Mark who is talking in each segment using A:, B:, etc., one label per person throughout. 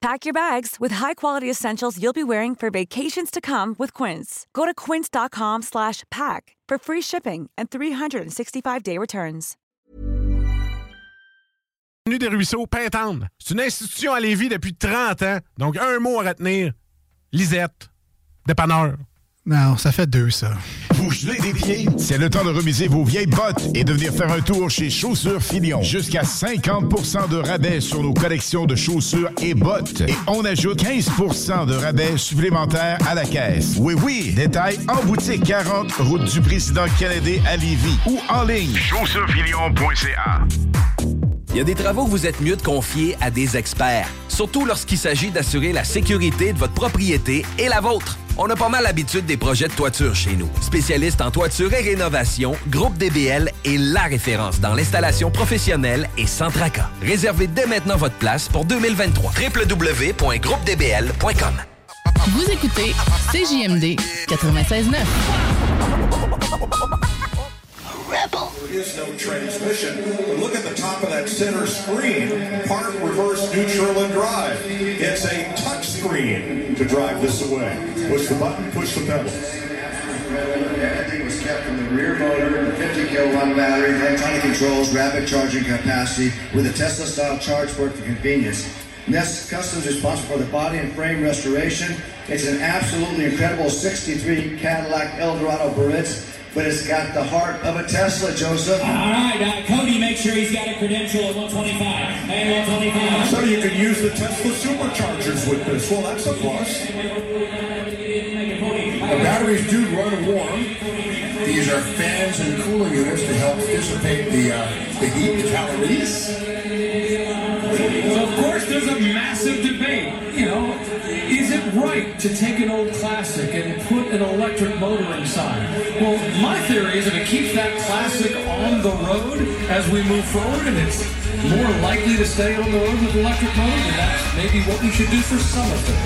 A: Pack your bags with high-quality essentials you'll be wearing for vacations to come with Quince. Go to quince.com slash pack for free shipping and 365-day returns.
B: Avenue des Ruisseaux, Pintendre. C'est une institution à Lévis depuis 30 ans. Donc, un mot à retenir. Lisette. Dépanneur.
C: Non, ça fait deux, ça.
D: Vous gelez des pieds? C'est le temps de remiser vos vieilles bottes et de venir faire un tour chez Chaussures Filion. Jusqu'à 50% de rabais sur nos collections de chaussures et bottes. Et on ajoute 15% de rabais supplémentaires à la caisse. Oui, oui, détail en boutique 40, route du président Kennedy à Lévis ou en ligne.
E: Chaussurefilion.ca il y a des travaux que vous êtes mieux de confier à des experts, surtout lorsqu'il s'agit d'assurer la sécurité de votre propriété et la vôtre. On a pas mal l'habitude des projets de toiture chez nous. Spécialiste en toiture et rénovation, Groupe DBL est la référence dans l'installation professionnelle et sans tracas. Réservez dès maintenant votre place pour 2023. www.groupedbl.com
F: Vous écoutez CJMD 96.9.
G: There is no transmission. But look at the top of that center screen. Park, reverse, neutral, and drive. It's a touch screen to drive this away. Push the button, push the pedal.
H: Everything was kept from the rear motor, the 50 kilowatt battery, electronic controls, rapid charging capacity with a Tesla style charge port for convenience. Nest Customs responsible for the body and frame restoration. It's an absolutely incredible 63 Cadillac Eldorado Baritz but it's got the heart of a Tesla, Joseph.
I: All right, uh, Cody, make sure he's got a credential at 125. And 125.
G: So you can use the Tesla superchargers with this. Well, that's a plus.
H: The batteries do run warm. These are fans and cooling units to help dissipate the, uh, the heat, the calories.
I: So, of course, there's a massive debate. Right to take an old classic and put an electric motor inside? Well, my theory is if it keeps that classic on the road as we move forward and it's more likely to stay on the road with electric motor, then that's maybe what we should do for some of them.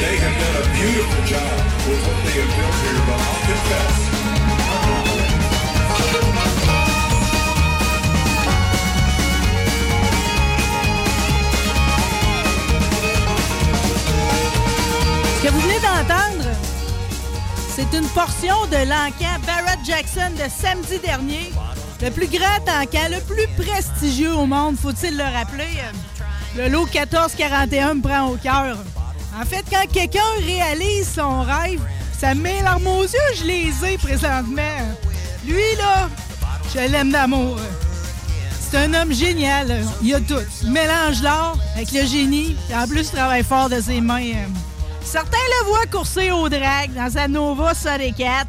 G: They have done a beautiful job with what they have built here, but I'll confess.
J: C'est une portion de l'encan Barrett Jackson de samedi dernier. Le plus grand encan, le plus prestigieux au monde, faut-il le rappeler? Le lot 1441 me prend au cœur. En fait, quand quelqu'un réalise son rêve, ça me met l'arme aux yeux, je les ai présentement. Lui, là, je l'aime d'amour. C'est un homme génial. Il a tout. Il mélange l'art avec le génie. En plus, il travaille fort de ses mains. Certains le voient courser au drag dans sa Nova Soricat.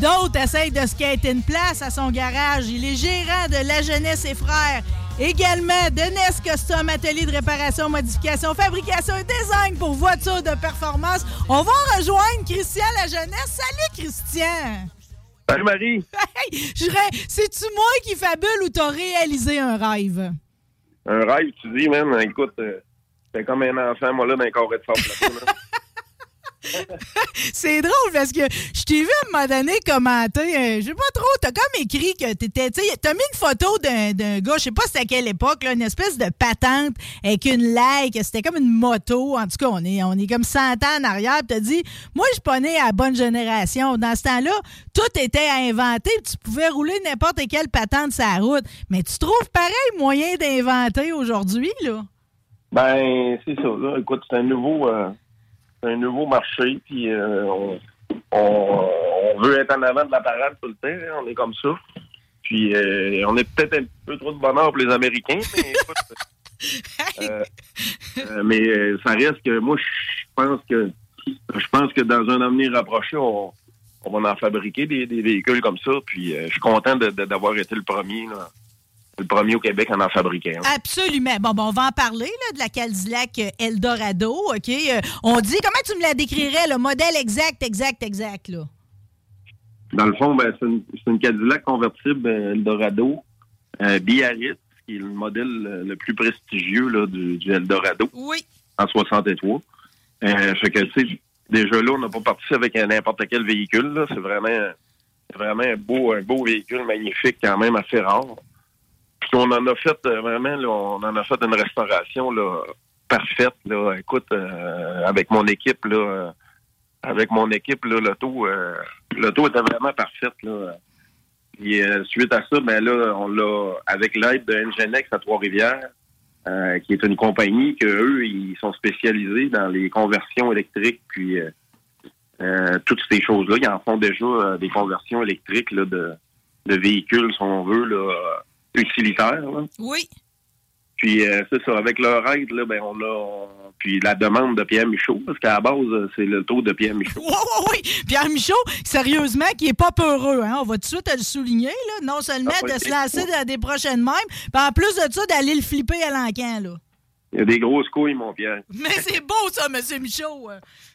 J: D'autres essayent de skater une place à son garage. Il est gérant de La Jeunesse et Frères. Également de NES Custom, atelier de réparation, modification, fabrication et design pour voitures de performance. On va rejoindre Christian La Jeunesse. Salut Christian!
K: Salut Marie!
J: Hey, C'est-tu moi qui fabule ou t'as réalisé un rêve?
K: Un rêve, tu dis, même, écoute, euh, t'es comme un enfant, moi, là, dans un carré de sable.
J: C'est drôle parce que je t'ai vu à un moment donné commenter, euh, je sais pas trop, t'as comme écrit que t'étais, tu t'as mis une photo d'un gars, je sais pas c'était à quelle époque, une espèce de patente avec une like, c'était comme une moto, en tout cas, on est, on est comme 100 ans en arrière, pis t'as dit, moi je suis pas né à la bonne génération, dans ce temps-là, tout était à inventer, pis tu pouvais rouler n'importe quelle patente sur la route, mais tu trouves pareil moyen d'inventer aujourd'hui, là?
K: Ben, c'est ça, là. Écoute, c'est un nouveau, euh, c'est un nouveau marché, puis euh, on, on, on veut être en avant de la parade tout le temps, hein, on est comme ça. Puis euh, on est peut-être un peu trop de bonheur pour les Américains, mais écoute, euh, euh, mais euh, ça reste que moi, je pense que je pense que dans un avenir rapproché, on, on va en fabriquer des, des véhicules comme ça. Puis euh, je suis content d'avoir été le premier, là, le premier au Québec à en fabriquer.
J: Absolument. Bon, on va en parler là, de la Cadillac euh, Eldorado, OK? Euh, on dit, comment tu me la décrirais, le modèle exact, exact, exact, là?
K: Dans le fond, ben, c'est une, une Cadillac convertible euh, Eldorado euh, Biarritz, qui est le modèle le plus prestigieux là, du, du Eldorado.
J: Oui.
K: En 63. Euh, fait que, tu sais, déjà là, on n'a pas parti avec n'importe quel véhicule. C'est vraiment, vraiment un beau, un beau véhicule magnifique, quand même assez rare. On en a fait euh, vraiment, là, on en a fait une restauration là, parfaite. Là. Écoute, euh, avec mon équipe, là, euh, avec mon équipe, là, l'auto, euh, l'auto était vraiment parfaite. Là. Puis, euh, suite à ça, ben là, on l'a, avec l'aide de Ngenex à Trois-Rivières, qui est une compagnie que eux, ils sont spécialisés dans les conversions électriques, puis toutes ces choses-là. Ils en font déjà des conversions électriques là, de, de véhicules, si on veut, là, utilitaires. là.
J: Oui.
K: Puis euh, c'est ça, avec leur aide, là, ben on a on- puis la demande de Pierre Michaud, parce qu'à la base, c'est le taux de Pierre Michaud.
J: Oui, oui, oui. Pierre Michaud, sérieusement, qui est pas peureux, hein? On va tout de suite le souligner, là. Non seulement
K: Ah,
J: de se lancer des prochaines mêmes, puis en plus de ça, d'aller le flipper à l'encan, là.
K: Il y a des grosses couilles, mon Pierre.
J: Mais c'est beau, ça, M. Michaud.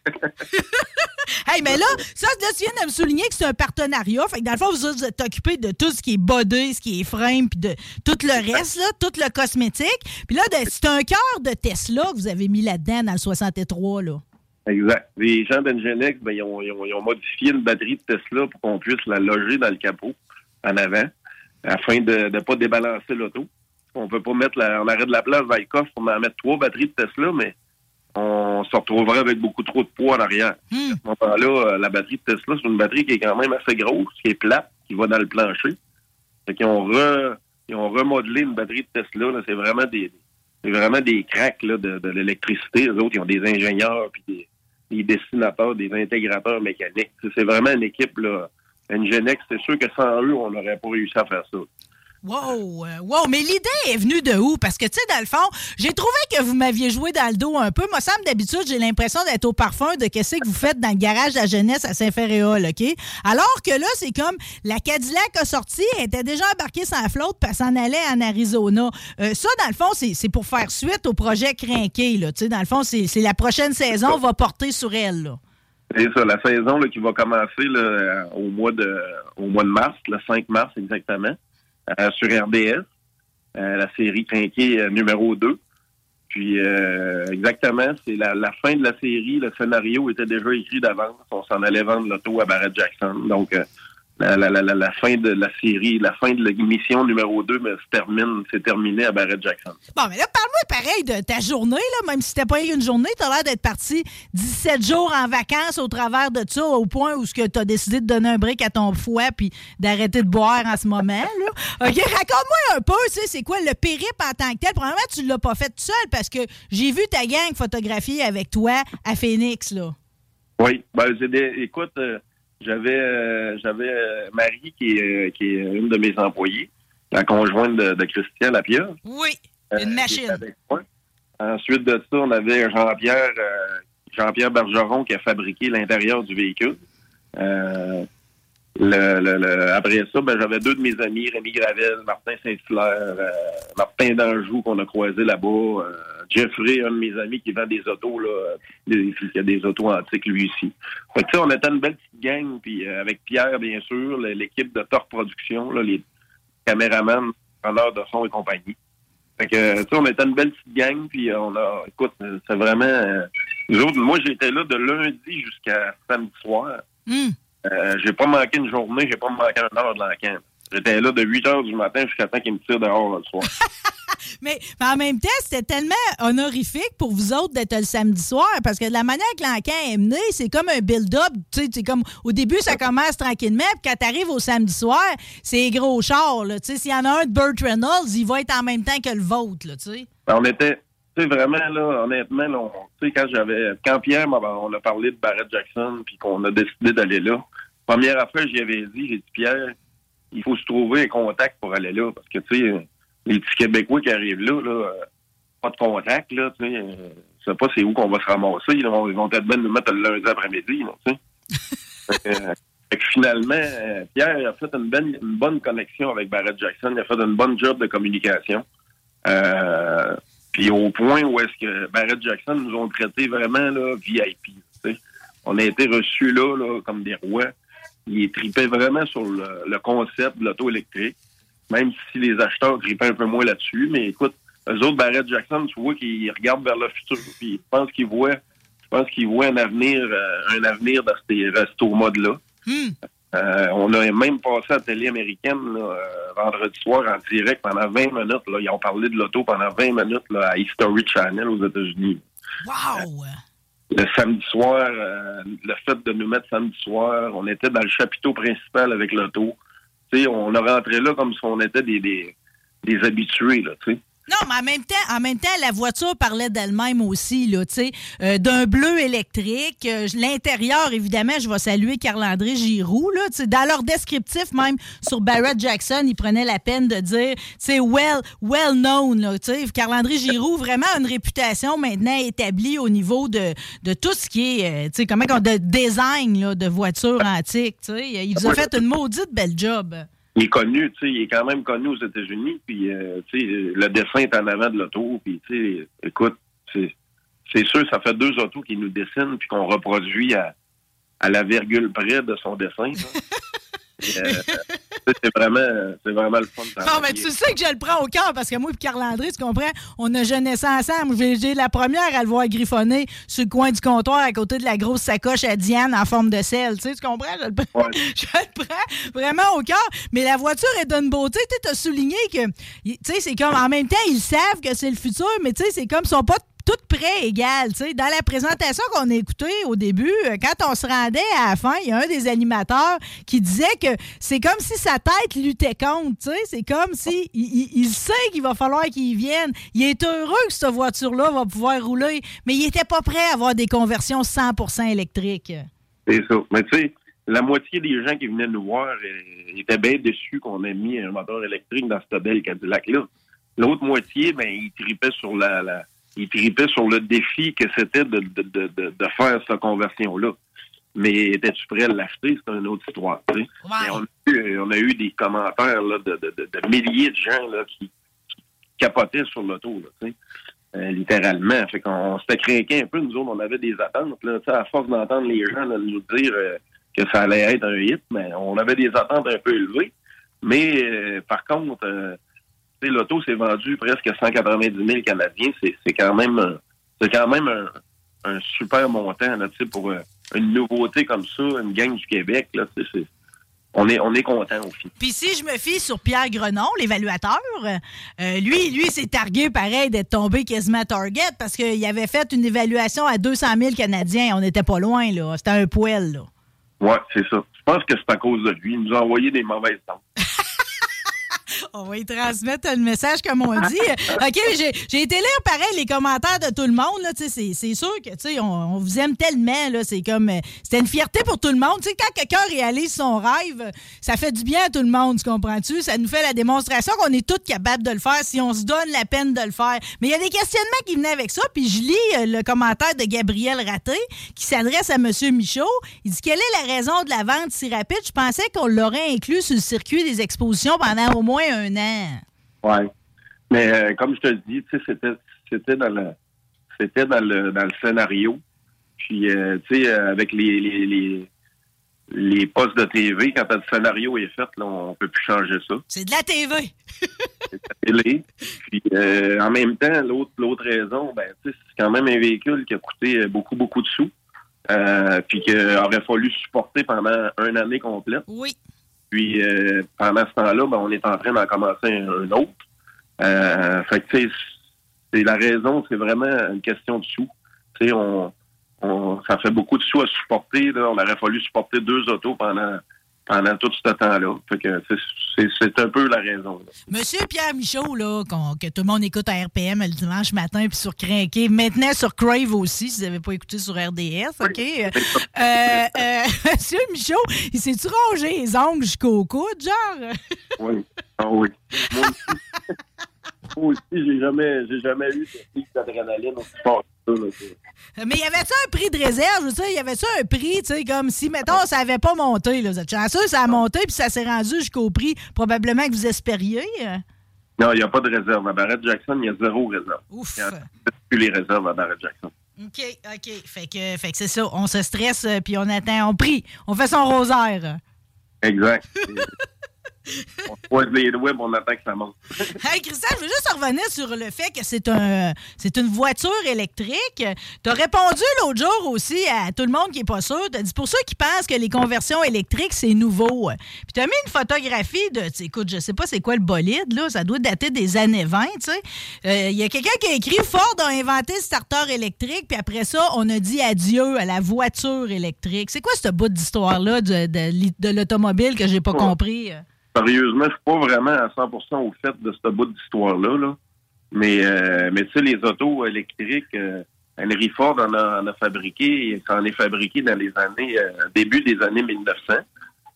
J: hey, mais là, ça, là, tu viens de me souligner que c'est un partenariat. Fait que dans le fond, vous vous êtes occupé de tout ce qui est body, ce qui est frame, puis de tout le reste, là, tout le cosmétique. Puis là, c'est un cœur de Tesla que vous avez mis là-dedans dans le 63, là.
K: Exact. Les gens d'Engenex, ben, ils, ont, ils ont- ils ont modifié une batterie de Tesla pour qu'on puisse la loger dans le capot en avant, afin de ne pas débalancer l'auto. On peut pas mettre la, on arrête de la place dans le coffre pour en mettre trois batteries de Tesla, mais on se retrouverait avec beaucoup trop de poids en arrière. À ce moment-là, euh, la batterie de Tesla, c'est une batterie qui est quand même assez grosse, qui est plate, qui va dans le plancher. Fait qu'ils ont, re- ils ont remodelé une batterie de Tesla. là. C'est vraiment des c'est vraiment des cracks là, de, de l'électricité. Les autres, ils ont des ingénieurs puis des, des dessinateurs, des intégrateurs mécaniques. C'est c'est vraiment une équipe là. Ngenex, c'est sûr que sans eux, on n'aurait pas réussi à faire ça.
J: Wow, euh, wow, mais l'idée est venue de où? Parce que, tu sais, dans le fond, j'ai trouvé que vous m'aviez joué dans le dos un peu. Moi, Sam, d'habitude, j'ai l'impression d'être au parfum de qu'est-ce que vous faites dans le garage de la jeunesse à Saint-Féréol, OK? Alors que là, c'est comme la Cadillac a sorti, elle était déjà embarquée sans flotte, puis elle s'en allait en Arizona. Euh, ça, dans le fond, c'est pour faire suite au projet Crinqué, là. Tu sais, dans le fond, c'est la prochaine saison va porter sur elle, là.
K: C'est ça, la saison là, qui va commencer au mois de au mois de mars, le 5 mars exactement, sur RDS, euh, la série Trinqué euh, numéro 2. Puis euh, exactement, c'est la, la fin de la série, le scénario était déjà écrit d'avance. On s'en allait vendre l'auto à Barrett Jackson. Donc euh, la, la, la, fin de la série, la fin de l'émission numéro 2 mais, se termine, c'est terminé à Barrett Jackson.
J: Bon, mais là, parle-moi pareil de ta journée, là, même si c'était pas une journée, t'as l'air d'être parti 17 jours en vacances au travers de ça, au point où tu as décidé de donner un break à ton foie puis d'arrêter de boire en ce moment. Là. OK, raconte-moi un peu, tu sais, c'est quoi le périple en tant que tel? Probablement, tu l'as pas fait tout seul parce que j'ai vu ta gang photographier avec toi à Phoenix, là.
K: Oui, ben, des, écoute, euh, j'avais euh, j'avais euh, Marie qui est, euh, qui est une de mes employées, la conjointe de, de Christian Lapierre.
J: Oui,
K: euh,
J: une machine.
K: Ensuite de ça, on avait Jean-Pierre euh, Jean-Pierre Bergeron qui a fabriqué l'intérieur du véhicule. Euh, le, le- le- après ça, ben, j'avais deux de mes amis, Rémi Gravel, Martin Saint-Hilaire, euh, Martin d'Anjou qu'on a croisé là-bas, euh, Jeffrey, un de mes amis qui vend des autos, là, des- qui a des autos antiques lui ici. Fait que, on était une belle petite gang, puis euh, avec Pierre, bien sûr, l'équipe de Torque Production, là, les caméramans, preneurs de son et compagnie. Fait que, tu sais, on était une belle petite gang, puis euh, on a, écoute, euh, c'est vraiment, euh, nous autres, moi, j'étais là de lundi jusqu'à samedi soir.
J: Hmm.
K: Euh, j'ai pas manqué une journée, j'ai pas manqué une heure de l'enquête. J'étais là de 8 heures du matin jusqu'à temps qu'ils me tirent dehors là, le soir.
J: Mais, mais en même temps, c'était tellement honorifique pour vous autres d'être le samedi soir parce que de la manière que l'encan est mené, c'est comme un build-up. C'est comme au début, ça commence tranquillement, puis quand t'arrives au samedi soir, c'est gros char. là. Tu sais, s'il y en a un de Burt Reynolds, il va être en même temps que le vôtre. Là, tu sais.
K: Ben, on était, tu sais, vraiment, là, honnêtement, là, on- tu sais, quand j'avais, quand Pierre, m'a- on a parlé de Barrett Jackson, puis qu'on a décidé d'aller là, première affaire, j'y avais dit, j'ai dit, Pierre, il faut se trouver un contact pour aller là. Parce que, tu sais, les petits Québécois qui arrivent là, là euh, pas de contact, là, tu sais, euh, je sais pas c'est où qu'on va se ramasser. Ils vont, ils vont peut-être bien nous mettre le lundi après-midi, là, tu sais. Fait que, euh, fait que finalement, Pierre a fait une, bonne- une bonne connexion avec Barrett Jackson. Il a fait une bonne job de communication. Euh, puis au point où est-ce que Barrett Jackson nous ont traités vraiment là, VIP. On a été reçus là, là comme des rois. Ils tripaient vraiment sur le, concept de l'auto électrique, même si les acheteurs tripaient un peu moins là-dessus. Mais écoute, eux autres, Barrett Jackson, tu vois qu'ils regardent vers le futur. Puis je pense qu'ils voient, un avenir, euh, un avenir dans ces restos mode-là. Euh, on a même passé à la télé américaine là, euh, vendredi soir en direct pendant 20 minutes. Là. Ils ont parlé de l'auto pendant 20 minutes là, à History Channel aux États-Unis.
J: Wow!
K: Le samedi soir, euh, le fait de nous mettre samedi soir, on était dans le chapiteau principal avec l'auto. On a rentré là comme si on était des, des, des habitués, là.
J: Non, mais en même temps, en même temps, la voiture parlait d'elle-même aussi, là, tu sais, euh, d'un bleu électrique. Euh, L'intérieur, évidemment, je vais saluer Carl-André Giroux, là, tu sais, dans leur descriptif, même sur Barrett Jackson, ils prenaient la peine de dire, tu sais, well, well known, là, tu sais. Carl-André Giroux, vraiment une réputation maintenant établie au niveau de, de tout ce qui est, euh, tu sais, comment on de design, là, de voitures antiques, tu sais. Il vous a fait une maudite belle job.
K: Il est connu, tu sais, il est quand même connu aux États-Unis, puis, euh, tu sais, le dessin est en avant de l'auto, puis, tu sais, écoute, c'est sûr, ça fait deux autos qui nous dessinent, puis qu'on reproduit à, à la virgule près de son dessin. euh, c'est vraiment, vraiment le fun. de
J: Non, mais tu sais que je le prends au cœur parce que moi et Carl-André, tu comprends, on a ça ensemble. J'ai j'ai la première à le voir griffonner sur le coin du comptoir à côté de la grosse sacoche à Diane en forme de sel. Tu sais, tu comprends? Je le, prends- je le prends vraiment au cœur. Mais la voiture est d'une beauté. Tu as souligné que, tu sais, c'est comme, en même temps, ils savent que c'est le futur, mais tu sais, c'est comme, ils sont pas toutes près sais. Dans la présentation qu'on a écoutée au début, euh, quand on se rendait à la fin, il y a un des animateurs qui disait que c'est comme si sa tête luttait contre. C'est comme si il, sait qu'il va falloir qu'il vienne. Il est heureux que cette voiture-là va pouvoir rouler, mais il était pas prêt à avoir des conversions 100% électriques.
K: C'est ça. Mais tu sais, la moitié des gens qui venaient nous voir euh, étaient bien déçus qu'on ait mis un moteur électrique dans cette belle Cadillac-là. L'autre moitié, ben, ils tripaient sur la- ils tripaient sur le défi que c'était de, de, de, de, faire cette conversion-là. Mais étais-tu prêt à l'acheter? C'est une autre histoire. tu sais. Mais on, a eu, on a eu des commentaires là, de, de, de, de milliers de gens là, qui, qui capotaient sur l'auto, là, tu sais. Euh, littéralement. Fait qu'on s'était craqué un peu, nous autres, on avait des attentes. Là, à force d'entendre les gens là, nous dire euh, que ça allait être un hit, mais on avait des attentes un peu élevées. Mais euh, par contre, l'auto s'est vendu presque 190 000 Canadiens. C'est c'est quand même un- c'est quand même un, un super montant là, pour euh, une nouveauté comme ça, une gang du Québec. Là, c'est- on est on est content au final.
J: Puis si je me fie sur Pierre Grenon, l'évaluateur, euh, lui, lui, s'est targué pareil d'être tombé quasiment à Target parce qu'il avait fait une évaluation à 200 000 Canadiens. On n'était pas loin, là. C'était un poêle, là.
K: Ouais, c'est ça. Je pense que c'est à cause de lui. Il nous a envoyé des mauvaises dents.
J: On va y transmettre le message, comme on dit. OK, j'ai j'ai été lire pareil les commentaires de tout le monde. C'est sûr que on, on vous aime tellement. C'est comme. euh, C'était une fierté pour tout le monde. Quand quelqu'un réalise son rêve, ça fait du bien à tout le monde, tu comprends-tu? Ça nous fait la démonstration qu'on est tous capables de le faire si on se donne la peine de le faire. Mais il y a des questionnements qui venaient avec ça. Puis je lis euh, le commentaire de Gabriel Raté qui s'adresse à M. Michaud. Il dit Quelle est la raison de la vente si rapide? Je pensais qu'on l'aurait inclus sur le circuit des expositions pendant au moins un an.
K: Ouais. Mais euh, comme je te dis, tu sais, c'était c'était dans le c'était dans le dans le scénario. Puis euh, tu sais, euh, avec les, les, les les postes de TV, quand le scénario est fait, là, on peut plus changer ça.
J: C'est de la TV.
K: télé. Puis euh, en même temps, l'autre l'autre raison, ben c'est quand même un véhicule qui a coûté beaucoup, beaucoup de sous. Puis qu'il aurait fallu supporter pendant une année complète.
J: Oui.
K: Puis euh, pendant ce temps-là, ben, on est en train d'en commencer un, autre. Euh, fait que c'est la raison, c'est vraiment une question de sous. Tu sais, on, on, ça fait beaucoup de sous à supporter. Là. On aurait fallu supporter deux autos pendant pendant tout ce temps-là. C'est- un peu la raison. là.
J: Monsieur Pierre Michaud, là, que tout le monde écoute à RPM le dimanche matin, puis sur Crinqué, maintenant sur Crave aussi, si vous n'avez pas écouté sur RDS, OK? Euh, euh, Monsieur Michaud, il s'est-tu rongé les ongles jusqu'au coude, genre?
K: Oui. Ah oui. Moi aussi, Moi aussi, j'ai jamais, jamais eu ce pic d'adrénaline aussi fort
J: Mais y avait-tu un prix de réserve? Je veux dire, y avait-tu un prix, tu sais, comme si, mettons, ça avait pas monté, là, vous êtes chanceux, ça a monté, puis ça s'est rendu jusqu'au prix probablement que vous espériez?
K: Non, il n'y a pas de réserve. À Barrett Jackson, il y a zéro réserve.
J: Ouf.
K: Il n'y a plus les réserves à Barrett Jackson.
J: OK, OK. Fait que, fait que c'est ça. On se stresse, euh, puis on attend, on prie. On fait son rosaire.
K: Exact. on les doigts, puis on attend que ça monte.
J: Hey, Christian, je veux juste revenir sur le fait que c'est un, c'est une voiture électrique. Tu as répondu l'autre jour aussi à tout le monde qui est pas sûr. Tu dit pour ceux qui pensent que les conversions électriques, c'est nouveau. Puis tu as mis une photographie de, écoute, je sais pas c'est quoi le bolide, là. Ça doit dater des années 20, tu sais. Euh, Il y a quelqu'un qui a écrit Ford a inventé le starter électrique, puis après ça, on a dit adieu à la voiture électrique. C'est quoi ce bout d'histoire-là de, de, de l'automobile que j'ai pas
K: Ouais.
J: compris?
K: Sérieusement, je suis pas vraiment à 100% au fait de ce bout d'histoire-là. Là. Mais, euh, mais tu sais, les autos électriques, euh, Henry Ford en a, en a fabriqué, en est fabriqué dans les années, euh, début des années 1900.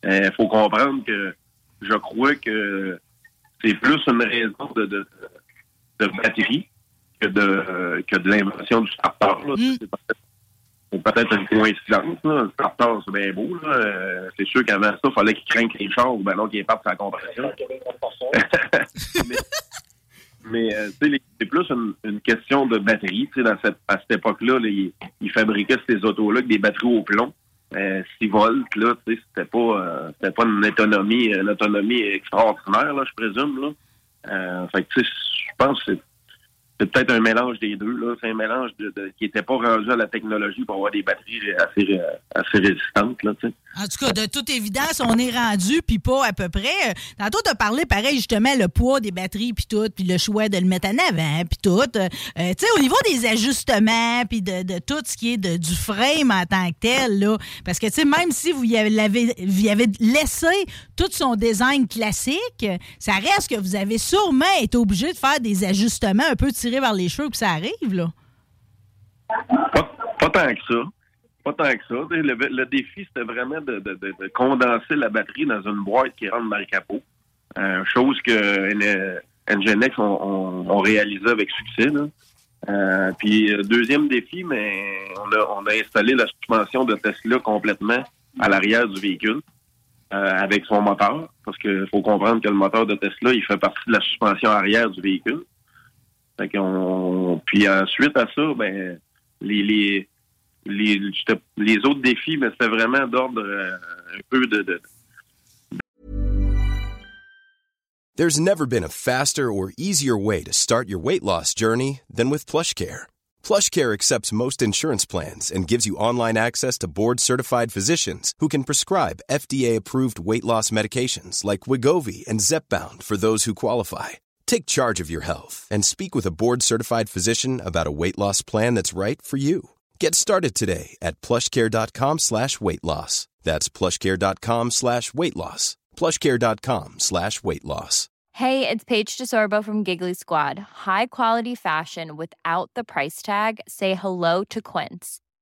K: Il faut comprendre que je crois que c'est plus une raison de, de, de batterie que de, que de l'invention du starter. là. C'est peut-être- c'est peut-être une coïncidence. Là. Le starter, c'est bien beau. là. Euh, c'est sûr qu'avant ça, il fallait qu'il craigne les chars ou ben non, qu'il parte sa compression. mais mais, euh, tu sais, les- c'est plus une, une question de batterie. Tu sais, dans cette, à cette époque-là, là, ils, fabriquaient ces autos-là avec des batteries au plomb. Euh, 6 volts, là, tu sais, c'était pas, euh, c'était pas une autonomie, une autonomie extraordinaire, là, je présume, là. Fait que, tu sais, je pense que c'est c'est peut-être un mélange des deux. là. C'est un mélange de, qui n'était pas rendu à la technologie pour avoir des batteries assez, assez résistantes. Là.
J: En tout cas, de toute évidence, on est rendu, puis pas à peu près. Euh, Tantôt, tu as parlé, pareil, justement, le poids des batteries, puis tout, puis le choix de le mettre en avant, puis tout. Euh, euh, tu sais, au niveau des ajustements, puis de, de tout ce qui est de- du frame en tant que tel, là, parce que, tu sais, même si vous y avez, vous y avez laissé tout son design classique, ça reste que vous avez sûrement été obligé de faire des ajustements un peu tirés vers les cheveux, puis ça arrive, là?
K: Pas tant que ça. Pas tant que ça. Le, défi, c'était vraiment de, de- de- de condenser la batterie dans une boîte qui rentre dans le capot. Euh, chose que Ngenex ont, ont- ont réalisé avec succès. Euh, puis, euh, deuxième défi, mais on a, on installé la suspension de Tesla complètement à l'arrière du véhicule avec son moteur. Parce qu'il faut comprendre que le moteur de Tesla, il fait partie de la suspension arrière du véhicule. Fait puis euh, ensuite à ça, ben les les les, les autres défis, mais c'était vraiment d'ordre euh, un peu de, de
L: There's never been a faster or easier way to start your weight loss journey than with PlushCare. PlushCare accepts most insurance plans and gives you online access to board-certified physicians who can prescribe FDA-approved weight loss medications like Wigovi and Zepbound for those who qualify. Take charge of your health and speak with a board-certified physician about a weight loss plan that's right for you. Get started today at plushcare.com slash weight loss. That's plushcare.com slash weight loss. plushcare.com slash weight loss.
M: Hey, it's Paige DeSorbo from Giggly Squad. High quality fashion without the price tag. Say hello to Quince.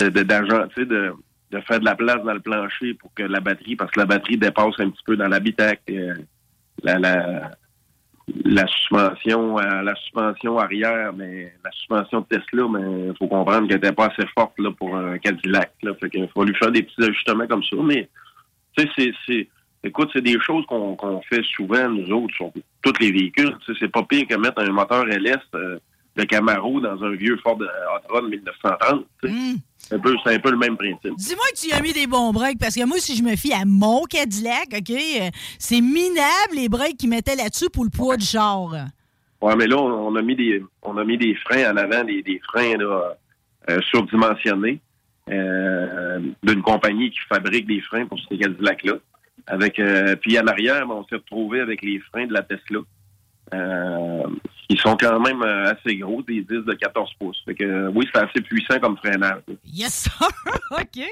K: De- de- de, de faire de la place dans le plancher pour que la batterie, parce que la batterie dépasse un petit peu dans l'habitacle, euh, la, la, la suspension, euh, la suspension arrière, mais la suspension de Tesla, mais il faut comprendre qu'elle n'était pas assez forte là, pour un Cadillac. Là, fait qu'il faut lui faire des petits ajustements comme ça. Mais tu sais, c'est, écoute, c'est des choses qu'on, fait souvent nous autres sur tous les véhicules. C'est pas pire que mettre un moteur LS euh, de Camaro dans un vieux Ford de Hot Rod 1930. tu sais. C'est un, peu- c'est un peu le même principe.
J: Dis-moi que tu y as mis des bons breaks, parce que moi, si je me fie à mon Cadillac, OK, euh, c'est minable les breaks qu'ils mettaient là-dessus pour le poids du char.
K: Ouais, mais là, on, on a mis des on a mis des freins en avant, des, des freins là, euh, surdimensionnés euh, d'une compagnie qui fabrique des freins pour ces Cadillac-là. Avec euh, puis en arrière, ben, on s'est retrouvé avec les freins de la Tesla. Qui sont quand même euh, assez gros, des 10 de 14 pouces. Fait que euh, oui, c'est assez puissant comme freinage.
J: Yes, sir! OK.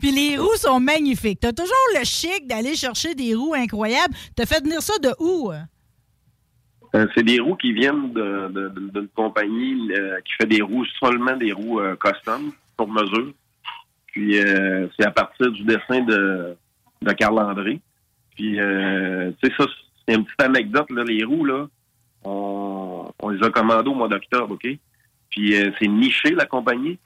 J: Puis les roues sont magnifiques. T'as toujours le chic d'aller chercher des roues incroyables. T'as fait venir ça de où?
K: Euh, c'est des roues qui viennent de- de- de- d'une compagnie euh, qui fait des roues, seulement des roues euh, custom, pour mesure. Puis c'est à partir du dessin de, de Carl André. Puis euh, tu sais, ça, c'est une petite anecdote, là, les roues, là, on, on les a commandées au mois d'octobre, OK? Puis euh, c'est niché, la compagnie.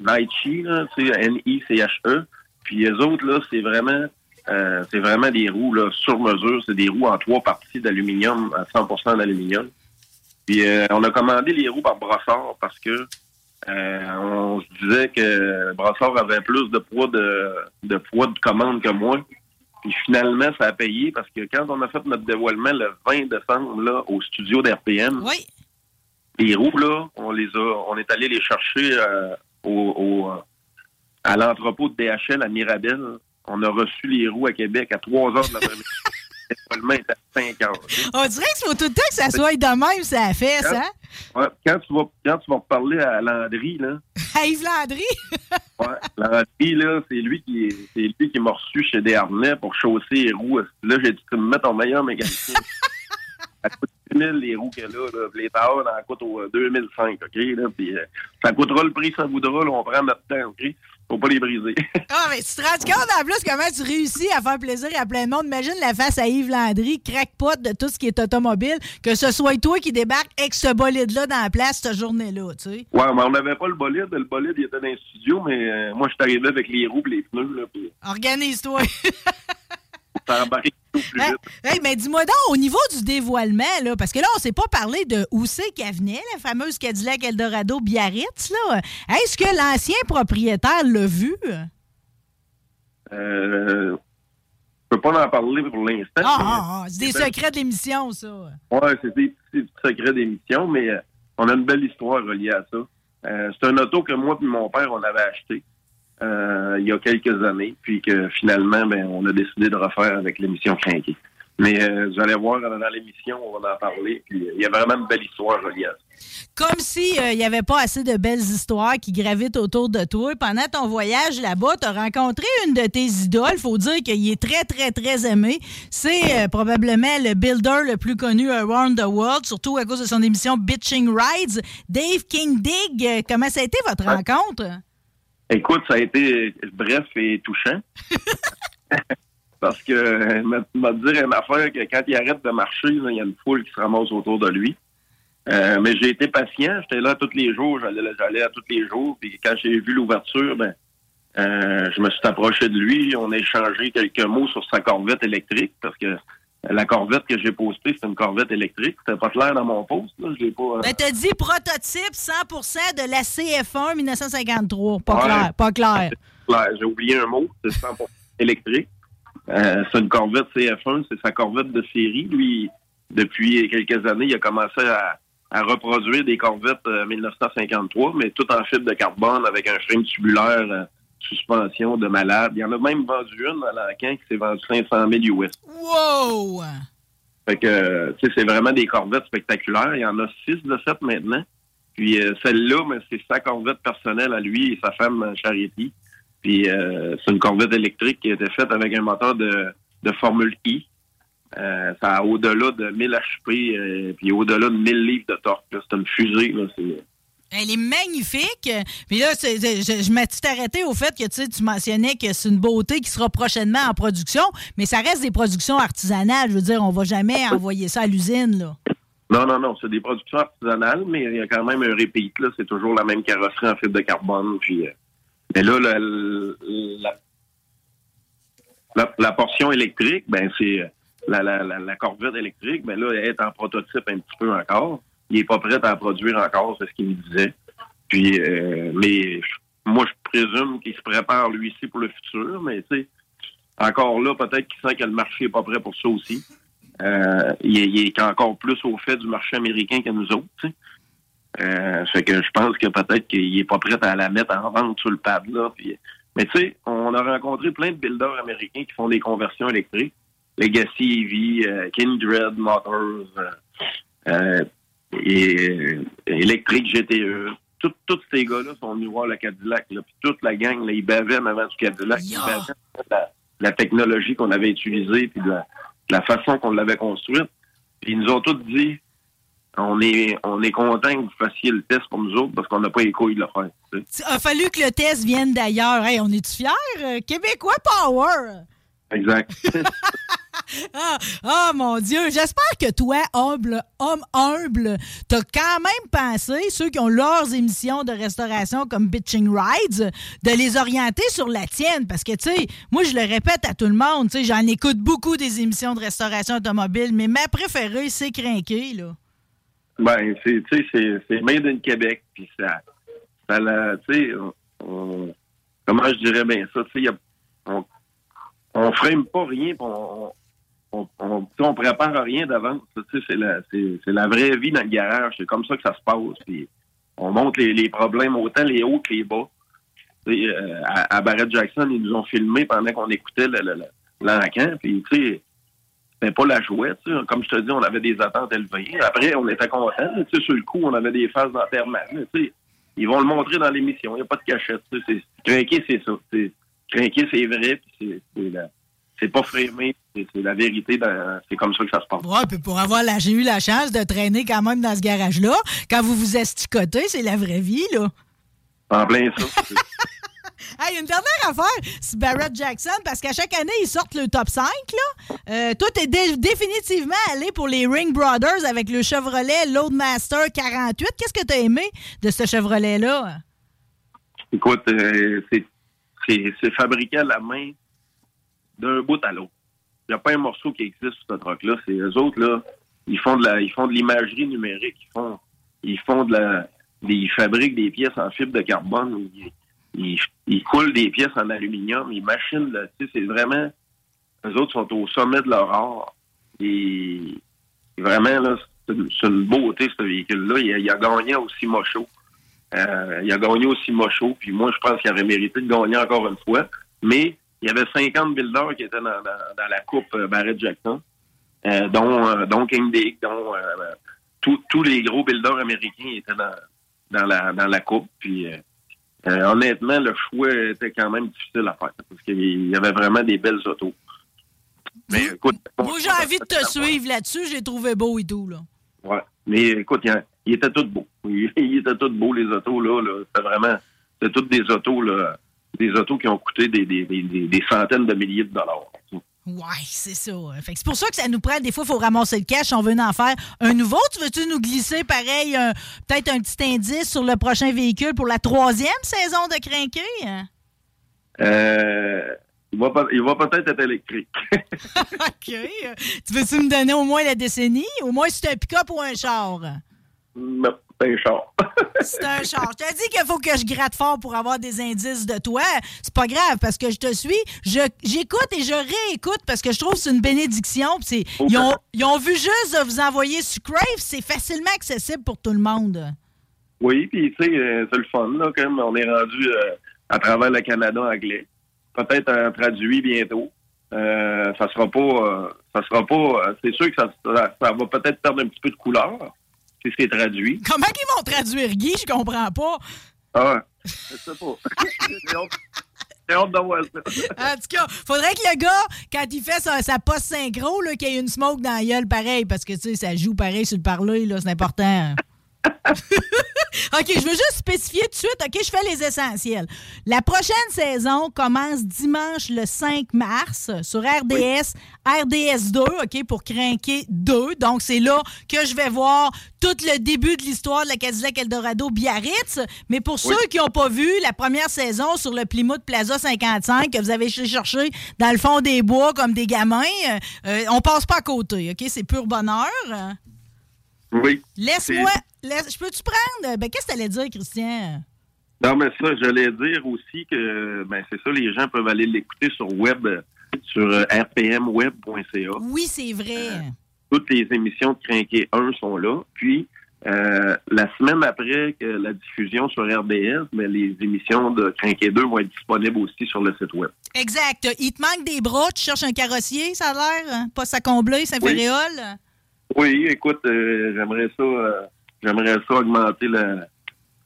K: Là, tu N-I-C-H-E. Puis les autres, là, c'est vraiment euh, c'est vraiment des roues là, sur mesure. C'est des roues en trois parties d'aluminium, à 100% d'aluminium. Puis euh, on a commandé les roues par Brossard parce que euh, on se disait que Brossard avait plus de poids de, de poids de commande que moi. Puis finalement, ça a payé parce que quand on a fait notre dévoilement le 20 décembre là, au studio d'RPM,
J: oui.
K: Les roues, là, on les a on est allé les chercher euh, au, au- à l'entrepôt de DHL à Mirabel. On a reçu les roues à Québec à 3 heures de l'après-midi. Le dévoilement était à 5 heures.
J: On dirait qu'il faut tout le temps que ça soit de même, ça fait ça.
K: Ouais, quand tu vas quand tu vas reparler à Landry, là,
J: À Yves Landry?
K: ouais, Landry, là, c'est lui qui est- c'est lui qui m'a reçu chez Desharnais pour chausser les roues. Là, j'ai dit tu me mets ton meilleur mécanicien. coûte 10 000 les roues qu'elle a, là. Les tailleurs, ça coûte au 2005, OK? Là, puis, euh, ça coûtera le prix, ça voudra, là, on prend notre temps, OK? Faut pas les briser.
J: Ah, mais tu te rends compte en plus comment tu réussis à faire plaisir à plein de monde? Imagine la face à Yves Landry, crackpot de tout ce qui est automobile, que ce soit toi qui débarque avec ce bolide-là dans la place cette journée-là, tu sais.
K: Ouais, mais on n'avait pas le bolide. Le bolide, il était dans le studio, mais euh, moi, je suis arrivé avec les roues et les pneus, là, puis
J: Organise-toi.
K: tout plus
J: Hey,
K: vite.
J: hey, mais dis-moi donc, au niveau du dévoilement, là, parce que là, on s'est pas parlé de où c'est qu'elle venait, la fameuse Cadillac Eldorado Biarritz, là. Est-ce que l'ancien propriétaire l'a vu?
K: Euh, je peux pas en parler pour l'instant.
J: Ah, ah, ah, c'est des secrets de l'émission, ça.
K: Ouais, c'est des petits secrets d'émission, mais euh, on a une belle histoire reliée à ça. Euh, c'est un auto que moi et mon père, on avait acheté euh, il y a quelques années, puis que finalement, ben, on a décidé de refaire avec l'émission Crinqué. Mais euh, vous allez voir, dans l'émission, on va en parler, puis euh, il y a vraiment une belle histoire reliée.
J: Comme si il n'y avait pas assez de belles histoires qui gravitent autour de toi. Pendant ton voyage là-bas, tu as rencontré une de tes idoles. faut dire qu'il est très, très, très aimé. C'est euh, probablement le builder le plus connu around the world, surtout à cause de son émission Bitching Rides. Dave King Dig, comment ça a été votre rencontre?
K: Écoute, ça a été bref et touchant. Parce que, m'a- m'a dire une affaire que quand il arrête de marcher, il y a une foule qui se ramasse autour de lui. Euh, mais j'ai été patient, j'étais là tous les jours, j'allais j'allais à tous les jours. Puis quand j'ai vu l'ouverture, ben, euh, je me suis approché de lui, on a échangé quelques mots sur sa corvette électrique, parce que la corvette que j'ai postée, c'est une corvette électrique. C'était pas clair dans mon post, là. Je l'ai pas. euh,
J: Ben, t'as dit prototype 100% de la CF1 1953. Pas
K: Ouais.
J: clair, pas clair.
K: Clair, J'ai oublié un mot, c'est 100% électrique. Euh, c'est une Corvette CF1, c'est sa Corvette de série. Lui, depuis quelques années, il a commencé à, à reproduire des Corvettes euh, 1953, mais tout en fibre de carbone avec un frame tubulaire, euh, suspension de malade. Il y en a même vendu une à l'Ancan qui s'est vendue 500 000 US.
J: Wow!
K: Fait que, tu sais, c'est vraiment des corvettes spectaculaires. Il y en a six de sept maintenant. Puis euh, celle-là, mais c'est sa corvette personnelle à lui et sa femme euh, Charity. Puis euh, c'est une corvette électrique qui a été faite avec un moteur de, de Formule I. Euh, ça a au-delà de 1000 HP, puis au-delà de 1000 livres de torque. C'est une fusée. Là, c'est,
J: Elle est magnifique. Puis là, je, je m'étais arrêté au fait que tu mentionnais que c'est une beauté qui sera prochainement en production, mais ça reste des productions artisanales. Je veux dire, on va jamais envoyer ça à l'usine, là.
K: Non, non, non, c'est des productions artisanales, mais il y a quand même un repeat, là. C'est toujours la même carrosserie en fibre de carbone. Puis, euh, mais là, la, la, portion électrique, ben c'est euh, la, la Corvette électrique, ben là, elle est en prototype un petit peu encore. Il est pas prêt à en produire encore, c'est ce qu'il me disait. Puis, euh, mais moi, je présume qu'il se prépare lui aussi pour le futur, mais tu sais, encore là, peut-être qu'il sent que le marché est pas prêt pour ça aussi. Euh, il, est, encore plus au fait du marché américain que nous autres. tu sais. Euh, fait que je pense que peut-être qu'il est pas prêt à la mettre en vente sur le pad là. Mais tu sais, on a rencontré plein de builders américains qui font des conversions électriques. Legacy EV, euh, Kindred Motors, et euh, Electric GTE. Tout- Tous ces gars-là sont venus voir le Cadillac. Là, puis toute la gang, là, ils bavaient en avant du Cadillac. Ils bavaient de la, la technologie qu'on avait utilisée puis de la, de la façon qu'on l'avait construite. Puis ils nous ont tous dit on est on est content que vous fassiez le test pour nous autres parce qu'on n'a pas les couilles de le faire. tu sais.
J: Il a fallu que le test vienne d'ailleurs. Hey, on est-tu fiers? Euh, Québécois Power!
K: Exact.
J: Ah, ah, mon Dieu, j'espère que toi, humble, homme humble, t'as quand même pensé, ceux qui ont leurs émissions de restauration comme Bitching Rides, de les orienter sur la tienne. Parce que, tu sais, moi, je le répète à tout le monde, tu sais, j'en écoute beaucoup des émissions de restauration automobile, mais ma préférée, c'est Crinqué, là.
K: Ben, tu sais, c'est, made in Québec, puis ça, ça tu sais, comment je dirais bien ça, tu sais, on, on frame pas rien, on, on, on, prépare rien d'avance, c'est la, la vraie vie dans le garage, c'est comme ça que ça se passe, puis on montre les, problèmes, autant les hauts que les bas. Euh, à, à Barrett Jackson, ils nous ont filmé pendant qu'on écoutait le, le, le- l'encan, puis tu c'était pas la jouette. Comme je te dis, on avait des attentes élevées. Après, on était contents. Sur le coup, on avait des phases d'enterrement. Ils vont le montrer dans l'émission. Il n'y a pas de cachette. Crinquer, c'est ça. Crinquer, c'est vrai. c'est pas frémé. C'est la vérité. dans- C'est comme ça que ça se passe.
J: Ouais, puis pour avoir la, j'ai eu la chance de traîner quand même dans ce garage-là. Quand vous vous esticotez, c'est la vraie vie, là.
K: En plein ça.
J: Hey, une dernière affaire, c'est Barrett Jackson, parce qu'à chaque année, ils sortent le top 5. Là. Euh, toi, t'es dé- définitivement allé pour les Ring Brothers avec le Chevrolet Loadmaster 48. Qu'est-ce que t'as aimé de ce Chevrolet-là?
K: Écoute, euh, c'est fabriqué à la main d'un bout à l'autre. Il n'y a pas un morceau qui existe sur ce truc-là. C'est eux autres, là, ils font de la, ils font de l'imagerie numérique. Ils font, ils font de la, ils fabriquent des pièces en fibre de carbone. Ils, ils, coulent des pièces en aluminium. Ils machinent, là, c'est vraiment, eux autres sont au sommet de leur art. Et vraiment, là, c'est une, beauté, ce véhicule-là. Il a gagné aussi Mocho. Euh, il a gagné aussi Mocho, puis moi, je pense qu'il aurait mérité de gagner encore une fois. Mais il y avait 50 builders qui étaient dans, dans- dans la coupe euh, Barrett Jackson, euh, dont, euh, dont King Dick, dont tous- tous les gros builders américains étaient dans, dans, la, dans la coupe. Puis honnêtement, le choix était quand même difficile à faire, parce qu'il y avait vraiment des belles autos. Mais écoute,
J: Moi, j'ai envie de te suivre là-dessus. J'ai trouvé beau et tout. Là.
K: Ouais. Mais écoute, il, il était tout beau. Il, il était tout beau, les autos, là. là. C'était vraiment. C'était toutes des autos, là. Des autos qui ont coûté des, des, des, des- des centaines de milliers de dollars.
J: Ouais, c'est ça. C'est pour ça que ça nous prend. Des fois, il faut ramasser le cash. On veut en faire un nouveau. Tu veux-tu nous glisser, pareil, un- peut-être un petit indice sur le prochain véhicule pour la troisième saison de Crinqué?
K: Euh, il va, peut- il va peut-être être électrique.
J: OK. Tu veux-tu me donner au moins la décennie? Au moins, si c'est un pick-up ou un char?
K: Mais c'est un char.
J: C'est un char. Je t'ai dit qu'il faut que je gratte fort pour avoir des indices de toi. C'est pas grave parce que je te suis. J'écoute et je réécoute parce que je trouve que c'est une bénédiction. Ils ont, ils ont vu juste de vous envoyer sur Crave. C'est facilement accessible pour tout le monde.
K: Oui, puis tu sais, euh, c'est le fun, là, quand même. On est rendu euh, à travers le Canada anglais. Peut-être un traduit bientôt. Euh, ça sera pas. euh, ça sera pas. c'est sûr que ça, ça, ça va peut-être perdre un petit peu de couleur traduit.
J: Comment ils vont traduire Guy? Je comprends pas.
K: Ah, je sais pas. J'ai de voir ça.
J: En tout cas, faudrait que le gars, quand il fait sa, sa post synchro, là, qu'il y ait une smoke dans la gueule pareil, parce que tu sais, ça joue pareil sur le parler, là, c'est important. OK, je veux juste spécifier tout de suite, OK, je fais les essentiels. La prochaine saison commence dimanche le 5 mars sur RDS, RDS 2, OK, pour craquer 2. Donc, c'est là que je vais voir tout le début de l'histoire de la Cadillac Eldorado Biarritz. Mais pour
N: Oui.
J: ceux qui n'ont pas vu la première saison sur le Plymouth Plaza 55 que vous avez cherché dans le fond des bois comme des gamins, euh, on passe pas à côté, OK? C'est pur bonheur.
O: Oui.
J: Laisse-moi. Je peux-tu prendre? Ben, qu'est-ce que t'allais dire, Christian?
O: Non, mais ça, j'allais dire aussi que, ben, c'est ça, les gens peuvent aller l'écouter sur web, sur euh, rpmweb.ca.
J: Oui, c'est vrai.
O: Toutes les émissions de Crinqué 1 sont là. Puis, euh, la semaine après que la diffusion sur RDS, mais les émissions de Crinqué 2 vont être disponibles aussi sur le site web.
J: Exact. Il te manque des bras, tu cherches un carrossier, ça a l'air? hein? Pas à combler, Saint-Féréol?
O: Oui, écoute, euh, j'aimerais ça, euh, j'aimerais ça augmenter la,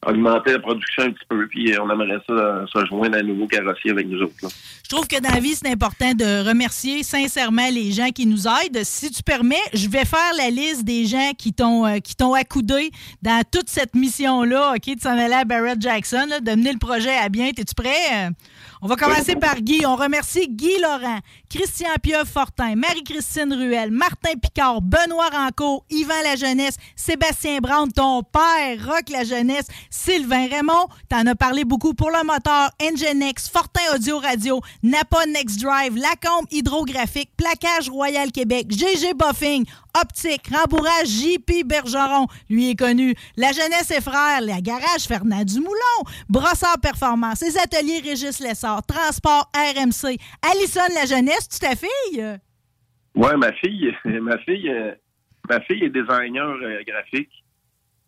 O: augmenter la production un petit peu, puis euh, on aimerait ça euh, se joindre à un nouveau carrossier avec nous autres. là.
J: Je trouve que dans la vie, c'est important de remercier sincèrement les gens qui nous aident. Si tu permets, je vais faire la liste des gens qui t'ont euh, qui t'ont accoudé dans toute cette mission-là, OK, de s'en aller à Barrett Jackson, de mener le projet à bien. Es-tu prêt? On va commencer par Guy. On remercie Guy Laurent, Christian Pieuvre-Fortin, Marie-Christine Ruel, Martin Picard, Benoît Rancourt, Yvan La Jeunesse, Sébastien Brown, ton père, Rock La Jeunesse, Sylvain Raymond, t'en as parlé beaucoup pour le moteur, Ngenex, Fortin Audio Radio, Napa Next Drive, Lacombe Hydrographique, Plaquage Royal Québec, GG Buffing, Optique, Rembourrage JP Bergeron, lui est connu, La Jeunesse et Frères, la Garage Fernand Dumoulon, Brossard Performance, les ateliers Régis Lessard, Transport RMC, Allison La Jeunesse, tu ta fille?
O: Ouais, ma fille, ma fille, euh, ma fille est designer euh, graphique.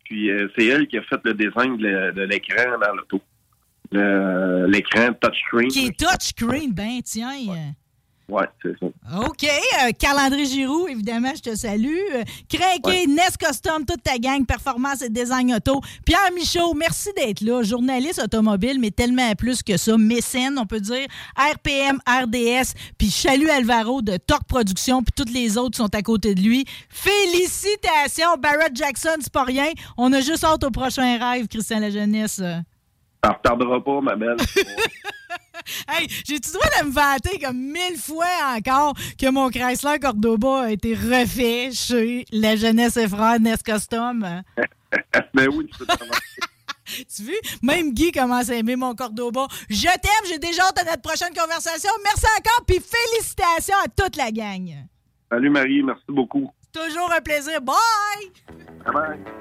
O: Puis euh, c'est elle qui a fait le design de, l'écran dans l'auto. L'écran touchscreen.
J: Qui est touchscreen, ben tiens.
O: Ouais, c'est ça.
J: OK. euh, Carl-André Giroux, évidemment, je te salue. Euh, Crinqué, Nest Custom, toute ta gang, Performance et Design Auto. Pierre Michaud, merci d'être là. Journaliste automobile, mais tellement plus que ça. Mécène, on peut dire. RPM, RDS, puis Chalut Alvaro de Torque Production, puis toutes les autres sont à côté de lui. Félicitations, Barrett Jackson, c'est pas rien. On a juste hâte au prochain rêve, Christian La Jeunesse.
O: Ça retardera pas, ma belle.
J: Hey, j'ai-tu le droit de me vanter comme mille fois encore que mon Chrysler Cordoba a été refait chez la Jeunesse et Frères Nest Custom?
O: ben oui, tu peux
J: Tu vois? Même Guy commence à aimer mon Cordoba. Je t'aime, j'ai déjà hâte à notre prochaine conversation. Merci encore, puis félicitations à toute la gang.
O: Salut Marie, merci beaucoup.
J: Toujours un plaisir. Bye!
O: Bye bye.